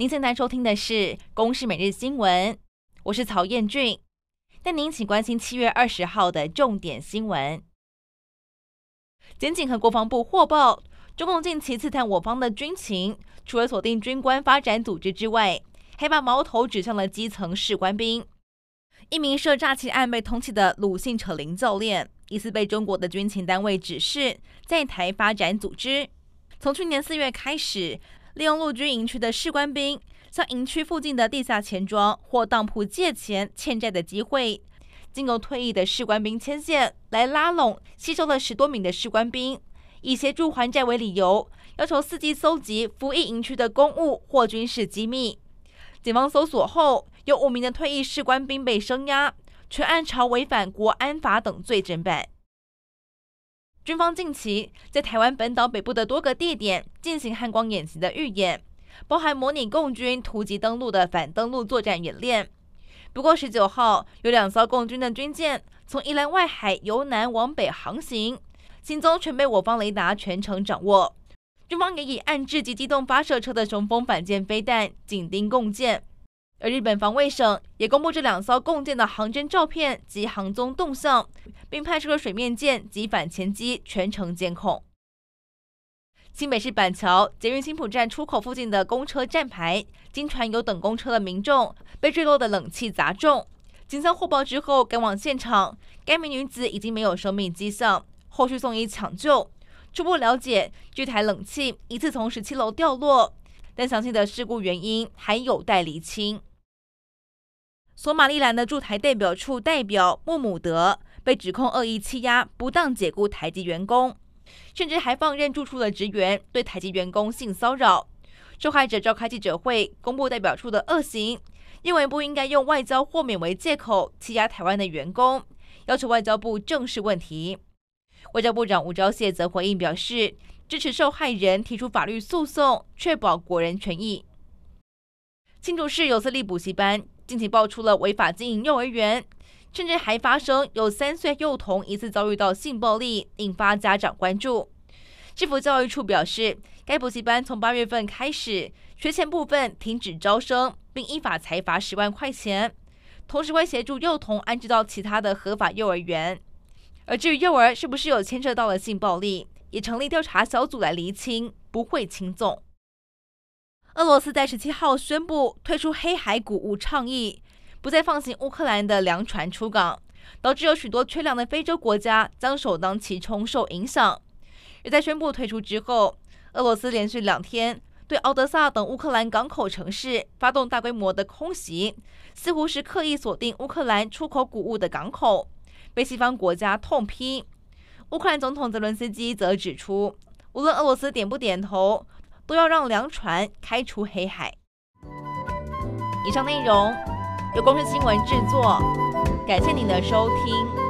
您现在收听的是《公视每日新闻》，我是曹彦俊。带您请关心七月二十号的重点新闻。检警和国防部获报，中共近期刺探我方的军情，除了锁定军官发展组织之外，还把矛头指向了基层士官兵。一名涉诈欺案被通缉的鲁姓扯铃教练，疑似被中国的军情单位指示在台发展组织。从去年四月开始。利用陆军营区的士官兵向营区附近的地下钱庄或当铺借钱欠债的机会，经由退役的士官兵牵线来拉拢吸收了十多名的士官兵，以协助还债为理由，要求伺机搜集服役营区的公务或军事机密。警方搜索后，有五名的退役士官兵被声押，全案朝违反国安法等罪侦办。军方近期在台湾本岛北部的多个地点进行汉光演习的预演，包含模拟共军突击登陆的反登陆作战演练。不过十九号有两艘共军的军舰从宜兰外海由南往北航行，行踪全被我方雷达全程掌握。军方也以岸置及机动发射车的雄风反舰飞弹紧盯共舰。而日本防卫省也公布这两艘共建的航侦照片及航踪动向，并派出了水面舰及反潜机全程监控。新北市板桥捷运新埔站出口附近的公车站牌，经传有等公车的民众被坠落的冷气砸中，警方获报之后赶往现场，该名女子已经没有生命迹象，后续送医抢救。初步了解，这台冷气疑似从十七楼掉落，但详细的事故原因还有待厘清。索马利兰的驻台代表处代表穆姆德被指控恶意欺压、不当解雇台籍员工，甚至还放任驻处的职员对台籍员工性骚扰。受害者召开记者会，公布代表处的恶行，认为不应该用外交豁免为借口欺压台湾的员工，要求外交部正视问题。外交部长吴钊燮则回应表示，支持受害人提出法律诉讼，确保国人权益。新竹市有私立补习班。近期爆出了违法经营幼儿园，甚至还发生有三岁幼童疑似遭遇到性暴力，引发家长关注。市府教育处表示，该补习班从八月份开始学前部分停止招生，并依法裁罚十万块钱，同时会协助幼童安置到其他的合法幼儿园。而至于幼儿是不是有牵涉到了性暴力，也成立调查小组来厘清，不会轻纵。俄罗斯在十七号宣布退出黑海谷物倡议，不再放行乌克兰的粮船出港，导致有许多缺粮的非洲国家将首当其冲受影响。而在宣布退出之后，俄罗斯连续两天对敖德萨等乌克兰港口城市发动大规模的空袭，似乎是刻意锁定乌克兰出口谷物的港口，被西方国家痛批。乌克兰总统泽伦斯基则指出，无论俄罗斯点不点头。都要让粮船开出黑海。以上内容由公司新闻制作，感谢您的收听。